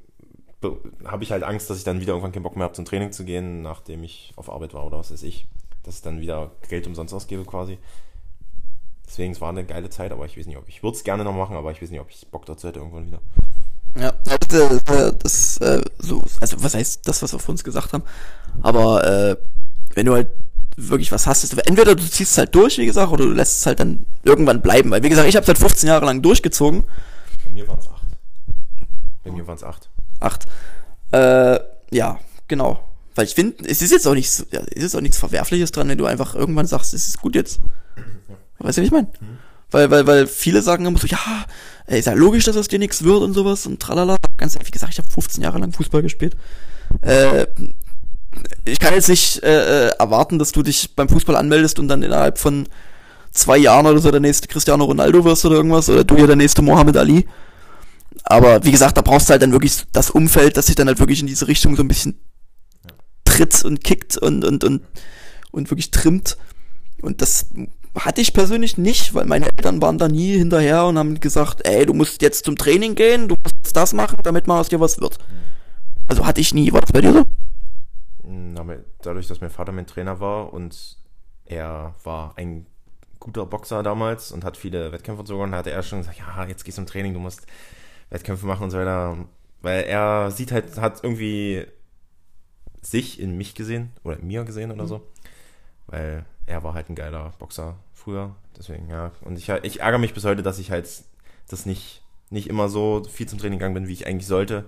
be- habe ich halt Angst, dass ich dann wieder irgendwann keinen Bock mehr habe zum Training zu gehen, nachdem ich auf Arbeit war oder was weiß ich. Dass ich dann wieder Geld umsonst ausgebe quasi. Deswegen, es war eine geile Zeit, aber ich weiß nicht, ob ich würde es gerne noch machen, aber ich weiß nicht, ob ich Bock dazu hätte irgendwann wieder. Ja, das, äh, das äh, so, also was heißt das, was wir auf uns gesagt haben, aber äh, wenn du halt wirklich was hast, ist, entweder du ziehst es halt durch, wie gesagt, oder du lässt es halt dann irgendwann bleiben, weil wie gesagt, ich habe seit 15 Jahre lang durchgezogen, Bei mir waren es acht. Bei mir waren es acht. acht, äh, ja, genau, weil ich finde, es ist jetzt auch nichts, ja, es ist auch nichts Verwerfliches dran, wenn du einfach irgendwann sagst, es ist gut jetzt, weißt du, wie ich meine? Weil, weil, weil viele sagen immer so, ja, ey, ist ja logisch, dass aus dir nichts wird und sowas und tralala. Ganz ehrlich, wie gesagt, ich habe 15 Jahre lang Fußball gespielt. Äh, ich kann jetzt nicht äh, äh, erwarten, dass du dich beim Fußball anmeldest und dann innerhalb von zwei Jahren oder so der nächste Cristiano Ronaldo wirst oder irgendwas oder du ja der nächste Mohammed Ali. Aber wie gesagt, da brauchst du halt dann wirklich das Umfeld, das sich dann halt wirklich in diese Richtung so ein bisschen tritt und kickt und, und, und, und wirklich trimmt. Und das hatte ich persönlich nicht, weil meine Eltern waren da nie hinterher und haben gesagt, ey, du musst jetzt zum Training gehen, du musst das machen, damit mal aus dir was wird. Also hatte ich nie. War das bei dir so? Aber dadurch, dass mein Vater mein Trainer war und er war ein guter Boxer damals und hat viele Wettkämpfe und so gewonnen, hatte er schon gesagt, ja, jetzt gehst du zum Training, du musst Wettkämpfe machen und so weiter. Weil er sieht halt, hat irgendwie sich in mich gesehen oder in mir gesehen oder so. Weil er war halt ein geiler Boxer früher. Deswegen, ja. Und ich, ich ärgere mich bis heute, dass ich halt das nicht, nicht immer so viel zum Training gegangen bin, wie ich eigentlich sollte.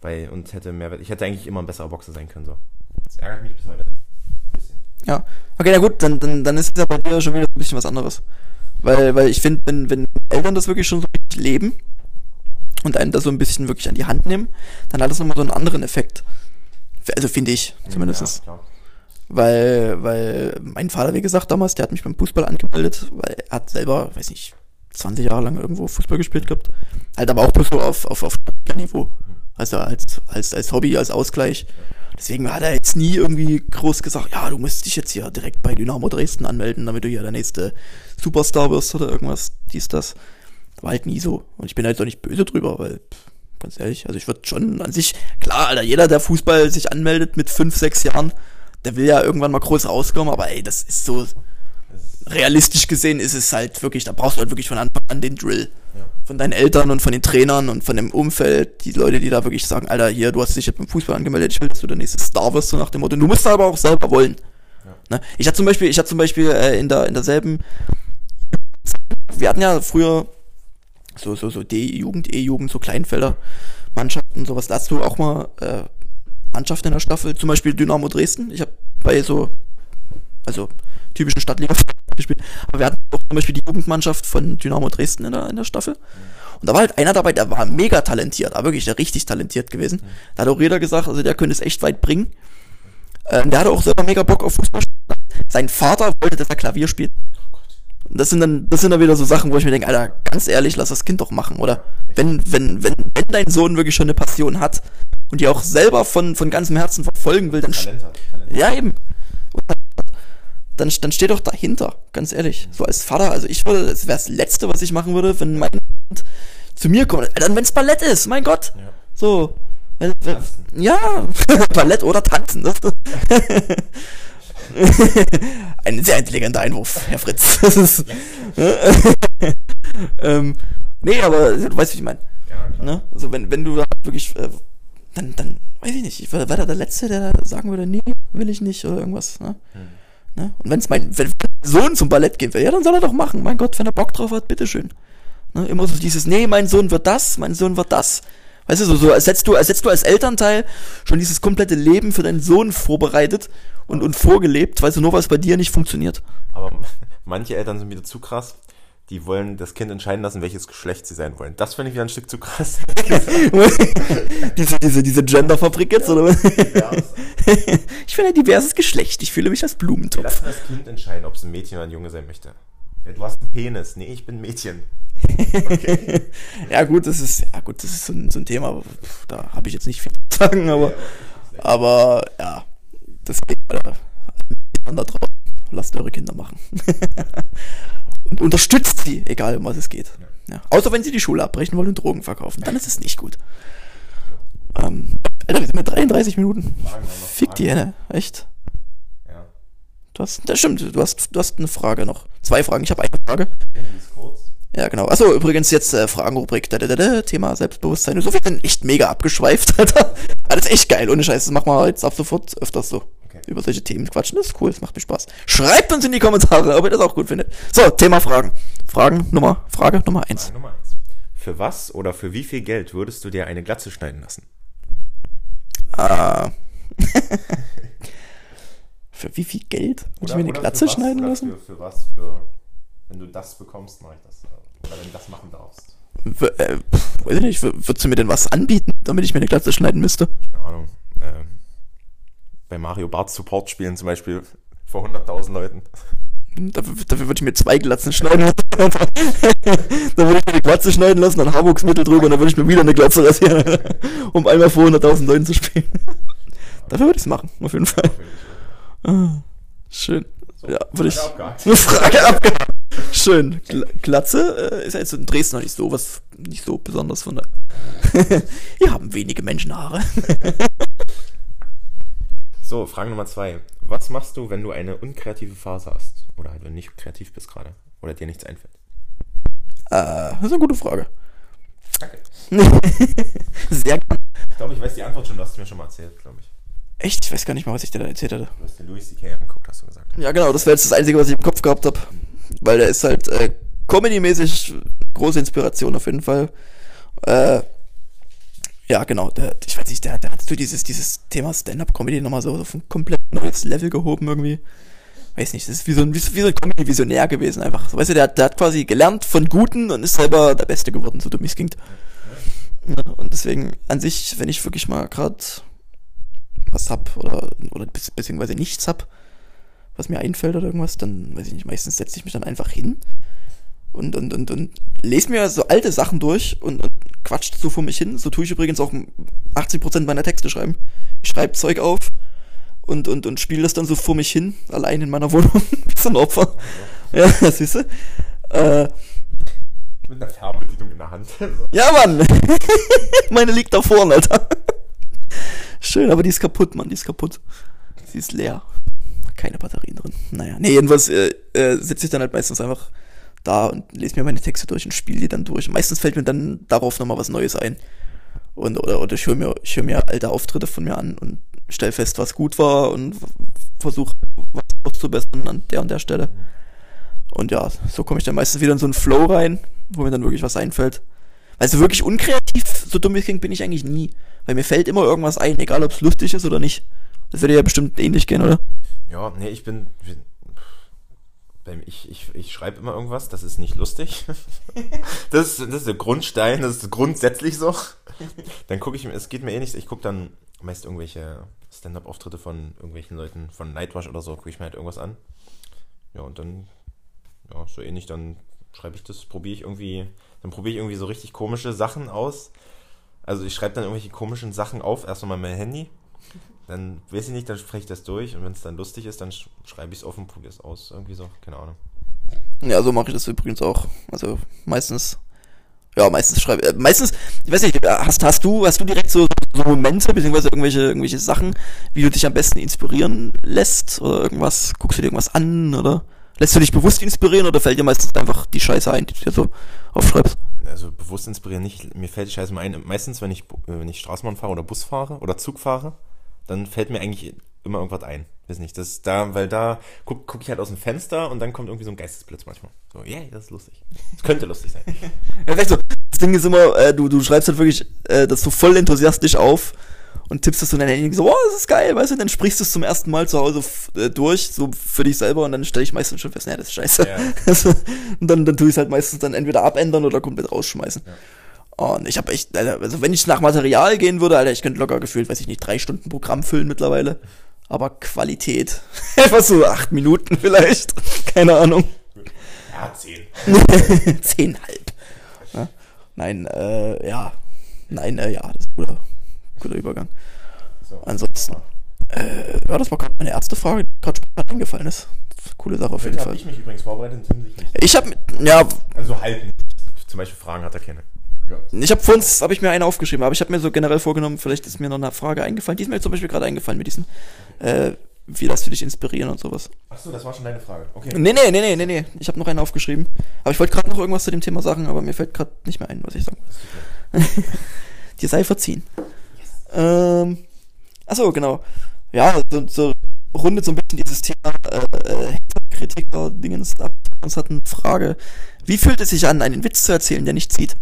bei und hätte mehr. Ich hätte eigentlich immer ein besserer Boxer sein können. So. Das ärgert mich bis heute. Ja. Okay, na gut, dann, dann, dann ist es ja bei dir schon wieder ein bisschen was anderes. Weil, weil ich finde, wenn, wenn Eltern das wirklich schon so richtig leben und einen das so ein bisschen wirklich an die Hand nehmen, dann hat das nochmal so einen anderen Effekt. Also finde ich, zumindest. Ja. Weil, weil mein Vater, wie gesagt, damals, der hat mich beim Fußball angemeldet, weil er hat selber, weiß nicht, 20 Jahre lang irgendwo Fußball gespielt gehabt. Halt aber auch bloß so auf, auf, auf Niveau. Also als, als, als Hobby, als Ausgleich. Deswegen hat er jetzt nie irgendwie groß gesagt, ja, du musst dich jetzt hier direkt bei Dynamo Dresden anmelden, damit du hier der nächste Superstar wirst oder irgendwas, dies, das. War halt nie so. Und ich bin halt auch nicht böse drüber, weil, ganz ehrlich, also ich würde schon an sich, klar, Alter, jeder, der Fußball sich anmeldet mit fünf, sechs Jahren, der will ja irgendwann mal groß rauskommen, aber ey, das ist so, realistisch gesehen ist es halt wirklich, da brauchst du halt wirklich von Anfang an den Drill. Ja. Von deinen Eltern und von den Trainern und von dem Umfeld, die Leute, die da wirklich sagen, Alter, hier, du hast dich jetzt beim Fußball angemeldet, ich will, dass du der nächste Star wirst, so nach dem Motto. Du musst aber auch selber wollen. Ja. Ne? Ich hatte zum Beispiel, ich hatte zum Beispiel äh, in der in derselben, wir hatten ja früher so so so D-Jugend, E-Jugend, so Kleinfelder Mannschaften, sowas. Da hast du auch mal äh, Mannschaften in der Staffel, zum Beispiel Dynamo Dresden. Ich habe bei so also typischen Stadtliga gespielt. Aber wir hatten auch zum Beispiel die Jugendmannschaft von Dynamo Dresden in der, in der Staffel. Und da war halt einer dabei, der war mega talentiert, aber wirklich der richtig talentiert gewesen. Da hat auch jeder gesagt, also der könnte es echt weit bringen. Ähm, der hatte auch selber mega Bock auf Fußball. Sein Vater wollte, dass er Klavier spielt. Und das sind dann, das sind dann wieder so Sachen, wo ich mir denke, Alter, ganz ehrlich, lass das Kind doch machen, oder? Wenn, wenn, wenn, wenn dein Sohn wirklich schon eine Passion hat und die auch selber von, von ganzem Herzen verfolgen will, dann, Talent hat. Talent. ja, eben. Dann, dann steht doch dahinter, ganz ehrlich. So als Vater, also ich würde, das wäre das Letzte, was ich machen würde, wenn mein Kind zu mir kommt. Dann, wenn es Ballett ist, mein Gott. Ja. So. Wenn, wenn, ja, Ballett oder Tanzen. Das, ein sehr intelligenter Einwurf, Herr Fritz. Das ist, ähm, nee, aber du weißt, wie ich meine. Ja. Ne? Also wenn, wenn du da wirklich, äh, dann, dann, weiß ich nicht, ich war, war da der Letzte, der da sagen würde, nee, will ich nicht oder irgendwas. Ne? Hm. Ne? Und wenn's mein, wenn mein Sohn zum Ballett gehen will, ja, dann soll er doch machen. Mein Gott, wenn er Bock drauf hat, bitteschön. Ne? Immer so dieses, nee, mein Sohn wird das, mein Sohn wird das. Weißt du, so, so hättest du, als hättest du als Elternteil schon dieses komplette Leben für deinen Sohn vorbereitet und, und vorgelebt, weißt du, nur es bei dir nicht funktioniert. Aber manche Eltern sind wieder zu krass. Die wollen das Kind entscheiden lassen, welches Geschlecht sie sein wollen. Das finde ich wieder ein Stück zu krass. diese, diese, diese Genderfabrik jetzt, oder? was? Divers. ich bin ein diverses Geschlecht, ich fühle mich als Blumentopf. lassen das Kind entscheiden, ob es ein Mädchen oder ein Junge sein möchte. Ja, du hast einen Penis. Nee, ich bin ein Mädchen. ja gut, das ist ja gut, das ist so ein, so ein Thema, pf, da habe ich jetzt nicht viel zu sagen, aber aber ja, deswegen Alter, da draußen, lasst eure Kinder machen. Und unterstützt sie, egal um was es geht. Ja. Außer wenn sie die Schule abbrechen wollen und Drogen verkaufen, dann ist es nicht gut. Ähm, Alter, wir sind mit 33 Minuten. Fick die? Henne, echt? Ja. Du hast, das stimmt, du hast, du hast eine Frage noch. Zwei Fragen, ich habe eine Frage. Ja, genau. Achso, übrigens jetzt äh, Fragenrubrik. Da, da, da, da, Thema Selbstbewusstsein. So viel sind echt mega abgeschweift, Alter. Alles echt geil, ohne Scheiß. Das machen wir jetzt ab sofort öfters so. Okay. Über solche Themen quatschen. Das ist cool, das macht mir Spaß. Schreibt uns in die Kommentare, ob ihr das auch gut findet. So, Thema Fragen. Fragen Nummer, Frage Nummer eins. Frage Nummer eins. Für was oder für wie viel Geld würdest du dir eine Glatze schneiden lassen? Ah. Für wie viel Geld? Muss ich mir eine Glatze schneiden oder lassen? Für, für was? Für, wenn du das bekommst, mache ich das. Oder wenn du das machen darfst. W äh, weiß ich nicht, würdest du mir denn was anbieten, damit ich mir eine Glatze schneiden müsste? Keine Ahnung. Äh, bei Mario Bart Support spielen zum Beispiel vor 100.000 Leuten. Dafür, dafür würde ich mir zwei Glatzen schneiden lassen. dann würde ich mir eine Glatze schneiden lassen, dann Haarwuchsmittel drüber und dann würde ich mir wieder eine Glatze rasieren, um einmal vor 100.000 Leuten zu spielen. dafür würde ich es machen, auf jeden Fall. Ah, Schön. Ja, würde ich. Abgehakt. Eine Frage abgehakt. Schön. Gla- Glatze äh, ist ja jetzt in Dresden noch nicht so was, nicht so besonders von der. Hier haben wenige Menschen Haare. So, Frage Nummer zwei. Was machst du, wenn du eine unkreative Phase hast? Oder halt, wenn du nicht kreativ bist gerade? Oder dir nichts einfällt? Äh, das ist eine gute Frage. Danke. Sehr gern. Ich glaube, ich weiß die Antwort schon. Du hast es mir schon mal erzählt, glaube ich. Echt? Ich weiß gar nicht mal, was ich dir da erzählt hatte. Du hast den Louis C.K. angeguckt, hast du gesagt. Ja, genau, das wäre jetzt das Einzige, was ich im Kopf gehabt habe. Weil der ist halt äh, Comedy-mäßig große Inspiration auf jeden Fall. Äh, Ja, genau. Der, ich weiß nicht, der, der hat so dieses, dieses Thema Stand-Up-Comedy nochmal so auf ein komplett neues Level gehoben irgendwie. Weiß nicht, das ist wie so ein, wie, wie so ein Comedy-Visionär gewesen einfach. So, weißt du, der, der hat quasi gelernt von Guten und ist selber der Beste geworden, so dumm es klingt. Und deswegen an sich, wenn ich wirklich mal gerade was hab oder, oder beziehungsweise nichts hab, was mir einfällt oder irgendwas, dann weiß ich nicht, meistens setze ich mich dann einfach hin und, und, und, und lese mir so alte Sachen durch und, und quatscht so vor mich hin. So tue ich übrigens auch 80% meiner Texte schreiben. Ich schreibe Zeug auf und, und, und spiele das dann so vor mich hin, allein in meiner Wohnung. Wie so ein Opfer. Ja, siehst du? Äh, mit einer Fernbedienung in der Hand. ja, Mann! Meine liegt da vorne, Alter. Schön, aber die ist kaputt, Mann, die ist kaputt. Sie ist leer. Keine Batterien drin. Naja, nee, jedenfalls äh, äh, sitze ich dann halt meistens einfach da und lese mir meine Texte durch und spiele die dann durch. Meistens fällt mir dann darauf nochmal was Neues ein. Und, oder, oder ich höre mir, hör mir alte Auftritte von mir an und stell fest, was gut war und versuche was auszubessern an der und der Stelle. Und ja, so komme ich dann meistens wieder in so einen Flow rein, wo mir dann wirklich was einfällt. Also wirklich unkreativ, so dumm wie klingt, bin ich eigentlich nie. Weil mir fällt immer irgendwas ein, egal ob es lustig ist oder nicht. Das würde ja bestimmt ähnlich gehen, oder? Ja, nee, ich bin, ich, ich, ich schreibe immer irgendwas, das ist nicht lustig. das, ist, das ist der Grundstein, das ist grundsätzlich so. Dann gucke ich mir, es geht mir eh nicht, ich gucke dann meist irgendwelche Stand-up-Auftritte von irgendwelchen Leuten, von Nightwash oder so, gucke ich mir halt irgendwas an. Ja, und dann, ja, so ähnlich, dann schreibe ich das, probiere ich irgendwie, dann probiere ich irgendwie so richtig komische Sachen aus. Also ich schreibe dann irgendwelche komischen Sachen auf, erst einmal mein Handy dann weiß ich nicht, dann spreche ich das durch und wenn es dann lustig ist, dann schreibe ich es offen, probiere es aus. Irgendwie so, keine Ahnung. Ja, so mache ich das übrigens auch. Also meistens, ja, meistens schreibe äh, meistens, ich weiß nicht, hast, hast du, hast du direkt so, so Momente, beziehungsweise irgendwelche, irgendwelche Sachen, wie du dich am besten inspirieren lässt oder irgendwas, guckst du dir irgendwas an oder lässt du dich bewusst inspirieren oder fällt dir meistens einfach die Scheiße ein, die du dir so aufschreibst? Also bewusst inspirieren nicht, mir fällt die Scheiße mal ein, meistens wenn ich, wenn ich Straßenbahn fahre oder Bus fahre oder Zug fahre, dann fällt mir eigentlich immer irgendwas ein. Weiß nicht, das da, weil da gucke guck ich halt aus dem Fenster und dann kommt irgendwie so ein Geistesblitz manchmal. So, yeah, das ist lustig. Das könnte lustig sein. ja, so, das Ding ist immer, äh, du, du schreibst halt wirklich äh, das so voll enthusiastisch auf und tippst das so in dein Handy so, oh, das ist geil, weißt du, dann sprichst du es zum ersten Mal zu Hause äh, durch, so für dich selber und dann stelle ich meistens schon fest, naja, das ist scheiße. Ja. und dann, dann tue ich es halt meistens dann entweder abändern oder komplett rausschmeißen. Ja. Und ich habe echt, also wenn ich nach Material gehen würde, Alter, ich könnte locker gefühlt, weiß ich nicht, drei Stunden Programm füllen mittlerweile. Aber Qualität. Einfach so acht Minuten vielleicht. Keine Ahnung. Ja, zehn. Zehnhalb. Ja? Nein, äh, ja. Nein, äh, ja, das ist ein guter, guter Übergang. So. Ansonsten. Äh, ja, das war gerade meine erste Frage, die gerade spontan eingefallen ist. Coole Sache auf jeden Fall. Ich mich übrigens vorbereitet. Ich habe, ja. Also halten. Zum Beispiel Fragen hat er keine. Ja. Ich habe vor uns, habe ich mir eine aufgeschrieben, aber ich habe mir so generell vorgenommen, vielleicht ist mir noch eine Frage eingefallen. Die ist mir zum Beispiel gerade eingefallen mit diesem, äh, wie lässt du dich inspirieren und sowas. Achso, das war schon deine Frage. Okay. Nee, nee, nee, nee, nee, nee. Ich habe noch eine aufgeschrieben. Aber ich wollte gerade noch irgendwas zu dem Thema sagen, aber mir fällt gerade nicht mehr ein, was ich sagen Dir sei verziehen. Yes. Ähm, achso, genau. Ja, so, so rundet so ein bisschen dieses Thema äh Kritiker-Dingens ab. Uns hat eine Frage. Wie fühlt es sich an, einen Witz zu erzählen, der nicht zieht?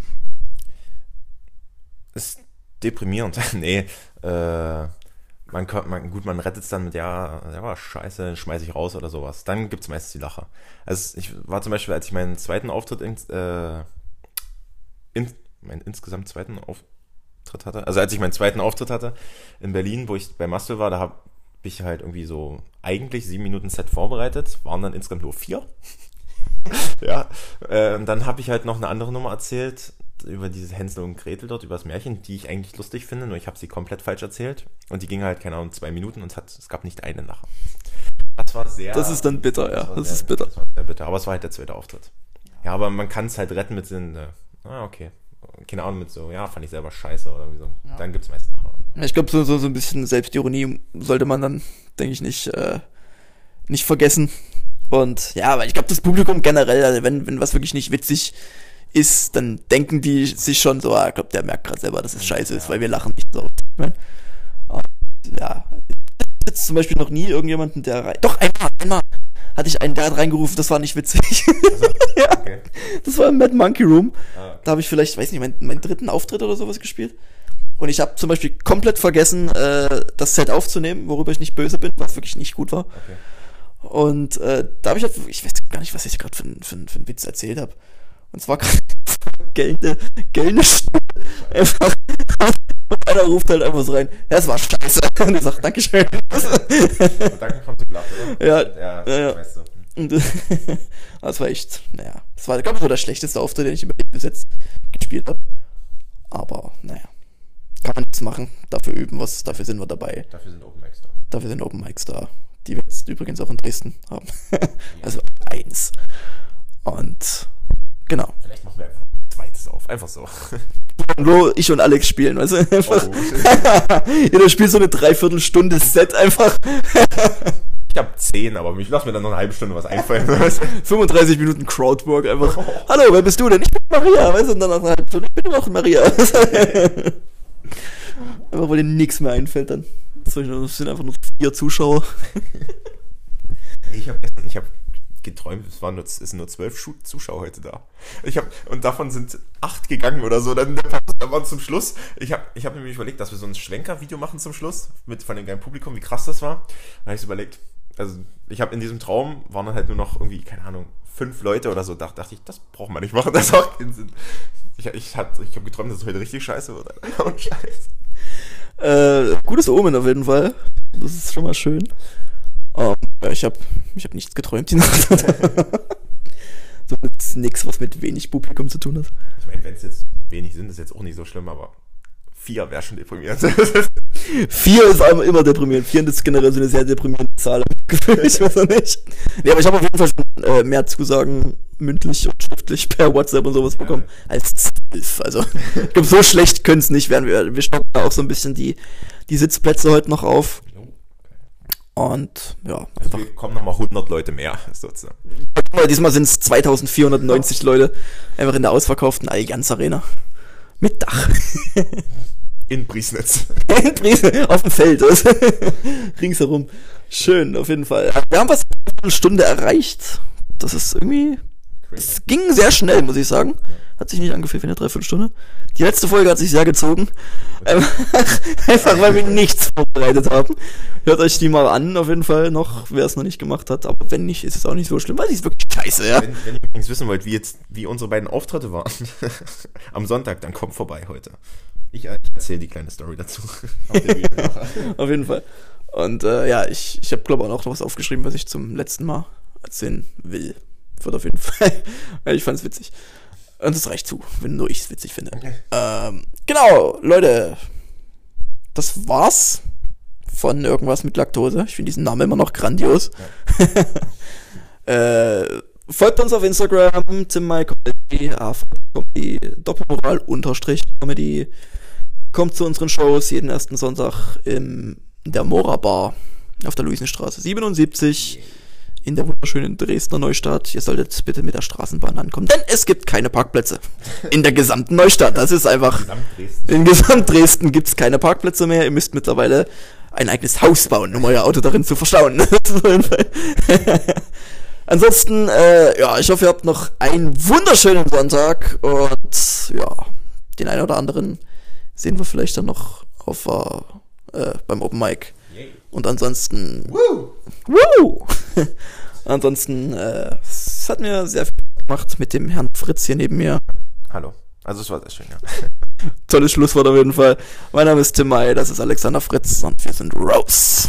Ist deprimierend. nee, äh, man, man, gut, man rettet es dann mit, ja, ja, war scheiße, schmeiße ich raus oder sowas. Dann gibt es meistens die Lacher. Also ich war zum Beispiel, als ich meinen zweiten Auftritt, in, äh, in, meinen insgesamt zweiten Auftritt hatte, also als ich meinen zweiten Auftritt hatte in Berlin, wo ich bei Muscle war, da habe ich halt irgendwie so eigentlich sieben Minuten Set vorbereitet, waren dann insgesamt nur vier. ja, äh, dann habe ich halt noch eine andere Nummer erzählt, über dieses Hänsel und Gretel dort, über das Märchen, die ich eigentlich lustig finde, nur ich habe sie komplett falsch erzählt. Und die ging halt, keine Ahnung, zwei Minuten und es, hat, es gab nicht einen Lacher. Das war sehr. Das ist dann bitter, ja. Das, das ist bitter. Das war sehr bitter. Aber es war halt der zweite Auftritt. Ja, aber man kann es halt retten mit den, äh, ah, okay. Keine Ahnung, mit so, ja, fand ich selber scheiße oder wie so. Ja. Dann gibt es meist Lacher. Ich glaube, so, so, so ein bisschen Selbstironie sollte man dann, denke ich, nicht, äh, nicht vergessen. Und ja, weil ich glaube, das Publikum generell, also wenn, wenn was wirklich nicht witzig ist, ist, dann denken die sich schon so, ah, ich glaube, der merkt gerade selber, dass es scheiße ist, weil wir lachen nicht so. Ja, jetzt zum Beispiel noch nie irgendjemanden, der rein. Doch, einmal, einmal hatte ich einen, der hat reingerufen, das war nicht witzig. Also, ja, okay. Das war im Mad Monkey Room. Ah, okay. Da habe ich vielleicht, weiß nicht, meinen, meinen dritten Auftritt oder sowas gespielt. Und ich habe zum Beispiel komplett vergessen, äh, das Set aufzunehmen, worüber ich nicht böse bin, was wirklich nicht gut war. Okay. Und äh, da habe ich halt, ich weiß gar nicht, was ich gerade für, für, für einen Witz erzählt habe. Und zwar gerade gelbe, gelbe Stimme. Einfach. Und einer ruft halt einfach so rein, das war scheiße. Und ich sag, Dankeschön. Und dann kommt sie gelacht, oder? Ja, ja, ja, ja. weißt du. Das war echt, naja, das war, glaube ich, so der schlechteste Auftritt, den ich bis jetzt gespielt habe. Aber, naja, kann man nichts machen. Dafür üben was, dafür sind wir dabei. Dafür sind Open Mics da. Dafür sind Open Mics da, die wir jetzt übrigens auch in Dresden haben. also eins. Und genau. Vielleicht machen wir einfach ein zweites auf. Einfach so. Wo ich und Alex spielen, weißt du? Einfach, Oh, jeder spielt so eine Dreiviertelstunde Set einfach. ich habe zehn, aber ich lass mir dann noch eine halbe Stunde was einfallen. weißt du? 35 Minuten Crowdwork einfach. Hallo, wer bist du denn? Ich bin Maria, weißt du? Und dann nach einer halben Stunde, ich bin auch Maria. einfach weil dir nichts mehr einfällt dann. Es sind einfach nur vier Zuschauer. ich habe ich habe geträumt, es waren nur, es sind nur zwölf Zuschauer heute da. Ich habe und davon sind acht gegangen oder so. Dann da waren zum Schluss. Ich habe ich habe nämlich überlegt, dass wir so ein Schwenker-Video machen zum Schluss mit von dem geilen Publikum, wie krass das war. Da habe ich überlegt. Also ich habe in diesem Traum waren dann halt nur noch irgendwie keine Ahnung fünf Leute oder so. Da dachte ich, das braucht man nicht machen. Das macht keinen Sinn. Ich, ich, hat- ich habe geträumt, dass es heute richtig scheiße wird. Und scheiße. Äh, gutes Omen auf jeden Fall. Das ist schon mal schön. Ähm, ja, ich habe ich hab nichts geträumt die Nacht. so mit nix, was mit wenig Publikum zu tun hat. Ich meine, wenn es jetzt wenig sind, ist jetzt auch nicht so schlimm, aber vier wäre schon deprimierend. Vier ist aber immer deprimierend. Vier ist generell so eine sehr deprimierende Zahl. ich weiß auch nicht. Nee, aber ich habe auf jeden Fall schon äh, mehr Zusagen mündlich und schriftlich per WhatsApp und sowas bekommen als zwölf. Also, ich glaube, so schlecht können es nicht werden. Wir, wir stocken da auch so ein bisschen die, die Sitzplätze heute noch auf. Und ja, Also einfach. wir kommen nochmal 100 Leute mehr, sozusagen. Diesmal sind es 2490 Leute. Einfach in der ausverkauften Allianz Arena. Mit Dach. In Priesnitz. In Brise, auf dem Feld. also, Ringsherum. Schön, auf jeden Fall. Wir haben was eine Stunde erreicht. Das ist irgendwie. Es ging sehr schnell, muss ich sagen. Hat sich nicht angefühlt wie eine Dreiviertelstunde. Die letzte Folge hat sich sehr gezogen. Einfach, einfach weil wir nichts vorbereitet haben. Hört euch die mal an, auf jeden Fall noch, wer es noch nicht gemacht hat. Aber wenn nicht, ist es auch nicht so schlimm, weil sie ist wirklich scheiße, ja. Wenn, wenn ihr übrigens wissen wollt, wie jetzt, wie unsere beiden Auftritte waren am Sonntag, dann kommt vorbei heute. Ich, äh, ich erzähle die kleine Story dazu. Auf der jeden Fall. Und äh, ja, ich, ich habe glaube auch noch was aufgeschrieben, was ich zum letzten Mal erzählen will. Wird auf jeden Fall. Ich fand es witzig. Und das reicht zu, wenn nur ich es witzig finde. Ähm, genau, Leute. Das war's von irgendwas mit Laktose. Ich finde diesen Namen immer noch grandios. äh, folgt uns auf Instagram, My Comedy, Doppelmoral, Unterstrich Comedy. Kommt zu unseren Shows jeden ersten Sonntag im der Mora Bar auf der Luisenstraße 77 in der wunderschönen Dresdner Neustadt. Ihr solltet bitte mit der Straßenbahn ankommen, denn es gibt keine Parkplätze in der gesamten Neustadt. Das ist einfach in gesamt Dresden gibt's keine Parkplätze mehr. Ihr müsst mittlerweile ein eigenes Haus bauen, um euer Auto darin zu verstauen. Ansonsten, äh, ja, ich hoffe, ihr habt noch einen wunderschönen Sonntag und ja, den einen oder anderen sehen wir vielleicht dann noch auf äh, beim Open Mic. Und ansonsten, Woo! Woo! ansonsten, äh, es hat mir sehr viel gemacht mit dem Herrn Fritz hier neben mir. Hallo. Also es war sehr schön, ja. Tolles Schlusswort auf jeden Fall. Mein Name ist Tim May, das ist Alexander Fritz und wir sind Rose.